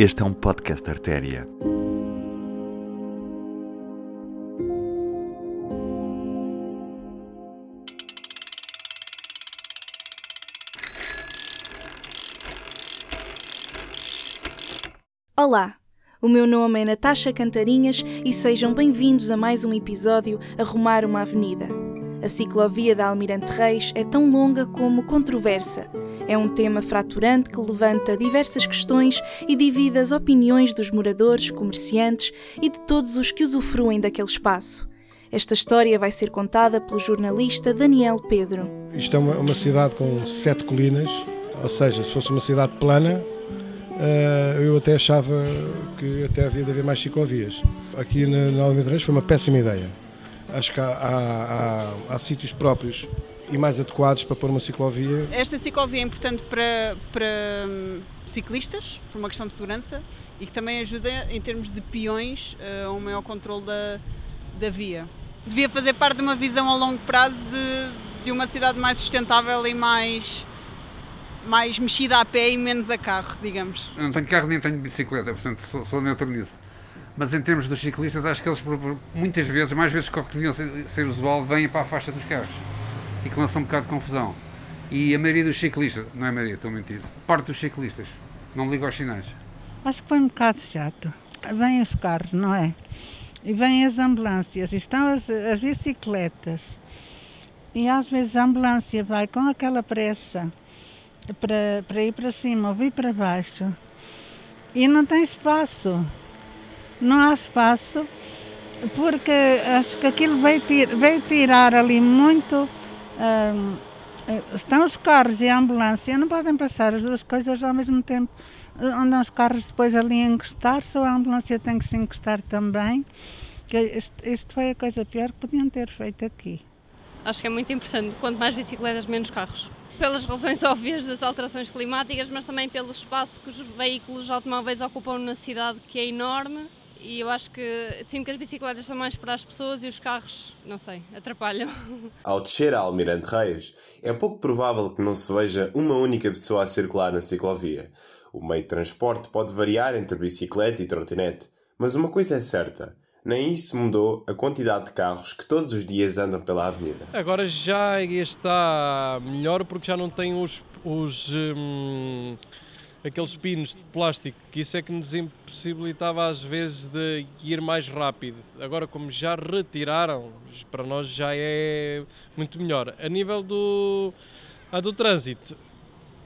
Este é um podcast Artéria. Olá, o meu nome é Natasha Cantarinhas e sejam bem-vindos a mais um episódio Arrumar uma Avenida. A ciclovia da Almirante Reis é tão longa como controversa. É um tema fraturante que levanta diversas questões e divide as opiniões dos moradores, comerciantes e de todos os que usufruem daquele espaço. Esta história vai ser contada pelo jornalista Daniel Pedro. Isto é uma, uma cidade com sete colinas, ou seja, se fosse uma cidade plana, uh, eu até achava que até havia de haver mais ciclovias. Aqui na, na Almirante Reis foi uma péssima ideia. Acho que há, há, há, há sítios próprios e mais adequados para pôr uma ciclovia. Esta ciclovia é importante para, para hum, ciclistas, por uma questão de segurança, e que também ajuda em termos de peões uh, a um maior controle da, da via. Devia fazer parte de uma visão a longo prazo de, de uma cidade mais sustentável e mais, mais mexida a pé e menos a carro, digamos. Eu não tenho carro nem tenho bicicleta, portanto sou, sou neutro nisso. Mas em termos dos ciclistas, acho que eles muitas vezes, mais vezes que o que deviam ser, ser usual, vêm para a faixa dos carros e que lançam um bocado de confusão. E a maioria dos ciclistas, não é a maioria, estou a mentir, parte dos ciclistas não liga aos sinais. Acho que foi um bocado chato. Vêm os carros, não é? E vêm as ambulâncias, estão as, as bicicletas. E às vezes a ambulância vai com aquela pressa para, para ir para cima ou vir para baixo. E não tem espaço não há espaço, porque acho que aquilo veio, tir, veio tirar ali muito. Hum, estão os carros e a ambulância, não podem passar as duas coisas ao mesmo tempo. Andam os carros depois ali a encostar-se, ou a ambulância tem que se encostar também. Isto foi a coisa pior que podiam ter feito aqui. Acho que é muito importante. Quanto mais bicicletas, menos carros. Pelas razões óbvias das alterações climáticas, mas também pelo espaço que os veículos automóveis ocupam na cidade, que é enorme e eu acho que sinto que as bicicletas são mais para as pessoas e os carros, não sei, atrapalham. Ao descer a Almirante Reis, é pouco provável que não se veja uma única pessoa a circular na ciclovia. O meio de transporte pode variar entre bicicleta e trotinete, mas uma coisa é certa. Nem isso mudou a quantidade de carros que todos os dias andam pela avenida. Agora já está melhor porque já não tem os, os hum aqueles pinos de plástico, que isso é que nos impossibilitava às vezes de ir mais rápido. Agora, como já retiraram, para nós já é muito melhor. A nível do, a do trânsito,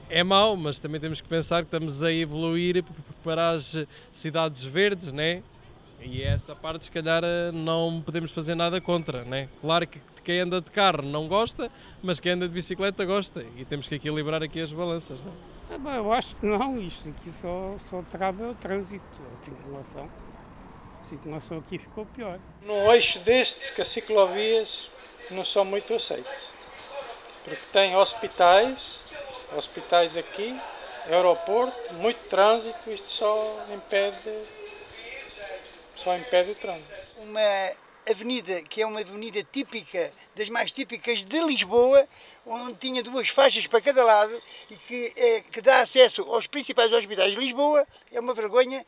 é mau, mas também temos que pensar que estamos a evoluir para as cidades verdes, né? E essa parte, se calhar, não podemos fazer nada contra, né? Claro que quem anda de carro não gosta, mas quem anda de bicicleta gosta. E temos que equilibrar aqui as balanças, né? É, bem, eu acho que não, isto aqui só, só trava o trânsito, a circulação. A circulação aqui ficou pior. No eixo destes que as ciclovias não são muito aceitas. Porque tem hospitais, hospitais aqui, aeroporto, muito trânsito, isto só impede, só impede o trânsito. Uma avenida que é uma avenida típica, das mais típicas de Lisboa, onde tinha duas faixas para cada lado e que, é, que dá acesso aos principais hospitais de Lisboa, é uma vergonha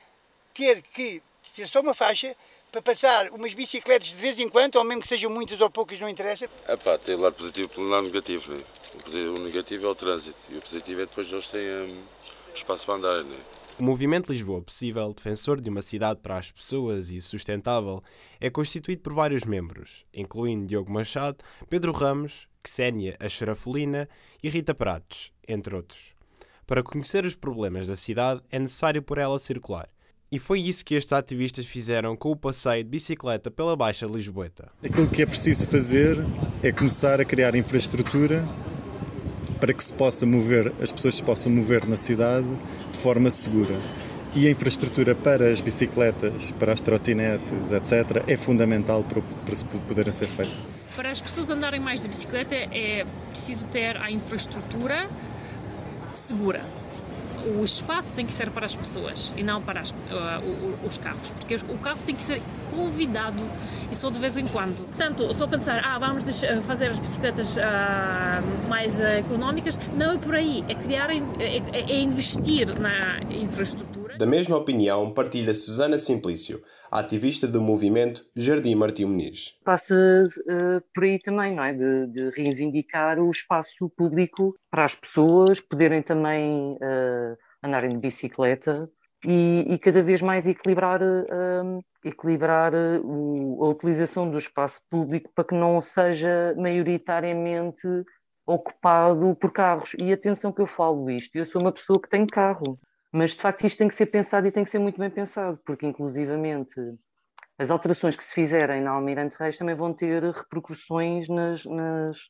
ter que ter só uma faixa para passar umas bicicletas de vez em quando, ou mesmo que sejam muitas ou poucas, não interessa. É tem o lado positivo e o lado negativo, né? O negativo é o trânsito e o positivo é depois eles têm um, espaço para andar, né? O Movimento Lisboa Possível, defensor de uma cidade para as pessoas e sustentável, é constituído por vários membros, incluindo Diogo Machado, Pedro Ramos, Xénia Axerafolina e Rita Prates, entre outros. Para conhecer os problemas da cidade é necessário por ela circular. E foi isso que estes ativistas fizeram com o passeio de bicicleta pela Baixa Lisboeta. Aquilo que é preciso fazer é começar a criar infraestrutura para que se possa mover, as pessoas se possam mover na cidade de forma segura. E a infraestrutura para as bicicletas, para as trotinetes, etc., é fundamental para, para poderem ser feitas. Para as pessoas andarem mais de bicicleta é preciso ter a infraestrutura segura. O espaço tem que ser para as pessoas e não para as, uh, os carros, porque o carro tem que ser convidado e só de vez em quando. Portanto, só pensar, ah, vamos deixar, fazer as bicicletas uh, mais uh, económicas, não é por aí, é criar, é, é, é investir na infraestrutura. Da mesma opinião partilha Susana Simplício, ativista do movimento Jardim Martim Muniz. Passa uh, por aí também, não é? De, de, reivindicar o espaço público para as pessoas poderem também uh, andarem de bicicleta e, e, cada vez mais equilibrar, uh, equilibrar o, a utilização do espaço público para que não seja maioritariamente ocupado por carros. E atenção que eu falo isto, eu sou uma pessoa que tem carro, mas de facto isto tem que ser pensado e tem que ser muito bem pensado, porque inclusivamente as alterações que se fizerem na Almirante Reis também vão ter repercussões nas, nas,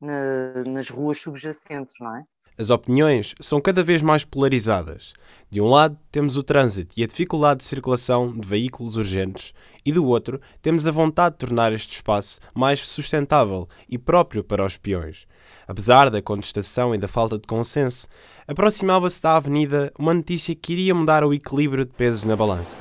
na, nas ruas subjacentes, não é? As opiniões são cada vez mais polarizadas. De um lado, temos o trânsito e a dificuldade de circulação de veículos urgentes, e do outro, temos a vontade de tornar este espaço mais sustentável e próprio para os peões. Apesar da contestação e da falta de consenso, aproximava-se da avenida uma notícia que iria mudar o equilíbrio de pesos na balança.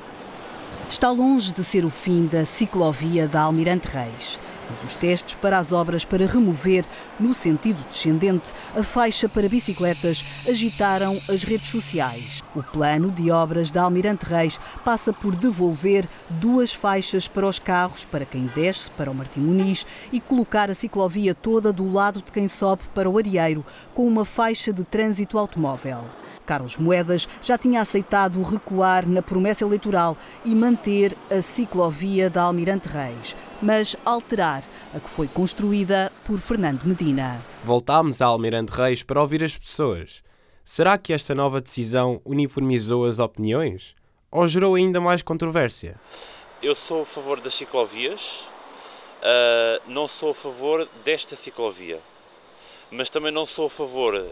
Está longe de ser o fim da ciclovia da Almirante Reis os testes para as obras para remover, no sentido descendente, a faixa para bicicletas agitaram as redes sociais. O plano de obras da Almirante Reis passa por devolver duas faixas para os carros para quem desce para o Martim Muniz e colocar a ciclovia toda do lado de quem sobe para o Arieiro, com uma faixa de trânsito automóvel. Carlos Moedas já tinha aceitado recuar na promessa eleitoral e manter a ciclovia da Almirante Reis, mas alterar a que foi construída por Fernando Medina. Voltámos a Almirante Reis para ouvir as pessoas. Será que esta nova decisão uniformizou as opiniões? Ou gerou ainda mais controvérsia? Eu sou a favor das ciclovias, uh, não sou a favor desta ciclovia, mas também não sou a favor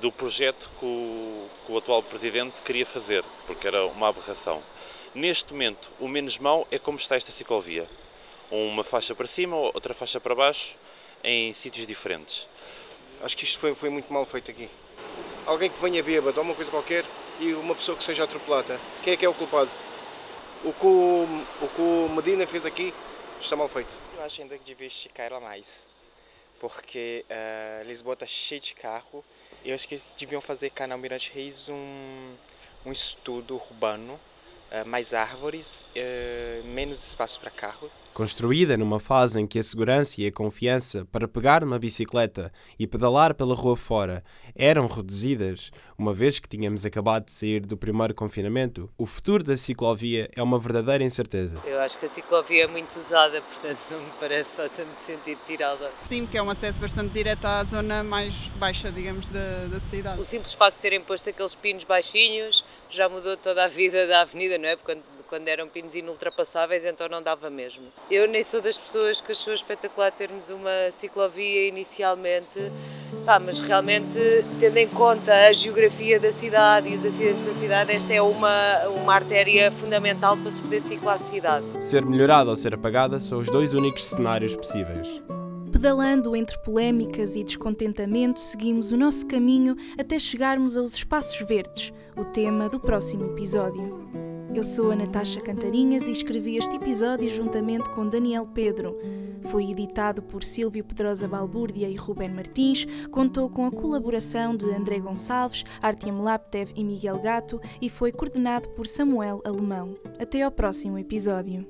do projeto que o, que o atual presidente queria fazer, porque era uma aberração. Neste momento, o menos mau é como está esta ciclovia. Uma faixa para cima, outra faixa para baixo, em sítios diferentes. Acho que isto foi, foi muito mal feito aqui. Alguém que venha bêbado ou uma coisa qualquer e uma pessoa que seja atropelada. Quem é que é o culpado? O que o, o, que o Medina fez aqui está mal feito. Eu acho ainda que devia esticar ela mais, porque uh, Lisboa está cheia de carro eu acho que eles deviam fazer cá na Almirante Reis um, um estudo urbano, uh, mais árvores, uh, menos espaço para carro Construída numa fase em que a segurança e a confiança para pegar uma bicicleta e pedalar pela rua fora eram reduzidas, uma vez que tínhamos acabado de sair do primeiro confinamento, o futuro da ciclovia é uma verdadeira incerteza. Eu acho que a ciclovia é muito usada, portanto não me parece faça muito sentido tirá-la. Sim, porque é um acesso bastante direto à zona mais baixa, digamos, da, da cidade. O simples facto de terem posto aqueles pinos baixinhos já mudou toda a vida da avenida, não é? Porque quando eram pinos inultrapassáveis, então não dava mesmo. Eu nem sou das pessoas que achou espetacular termos uma ciclovia inicialmente, pá, mas realmente, tendo em conta a geografia da cidade e os acidentes da cidade, esta é uma, uma artéria fundamental para se poder ciclar a cidade. Ser melhorada ou ser apagada são os dois únicos cenários possíveis. Pedalando entre polémicas e descontentamento, seguimos o nosso caminho até chegarmos aos espaços verdes, o tema do próximo episódio. Eu sou a Natasha Cantarinhas e escrevi este episódio juntamente com Daniel Pedro. Foi editado por Silvio Pedrosa Balbúrdia e Ruben Martins, contou com a colaboração de André Gonçalves, Artyom Laptev e Miguel Gato e foi coordenado por Samuel Alemão. Até ao próximo episódio.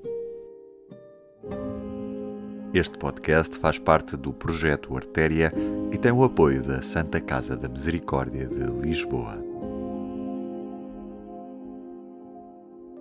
Este podcast faz parte do projeto Artéria e tem o apoio da Santa Casa da Misericórdia de Lisboa.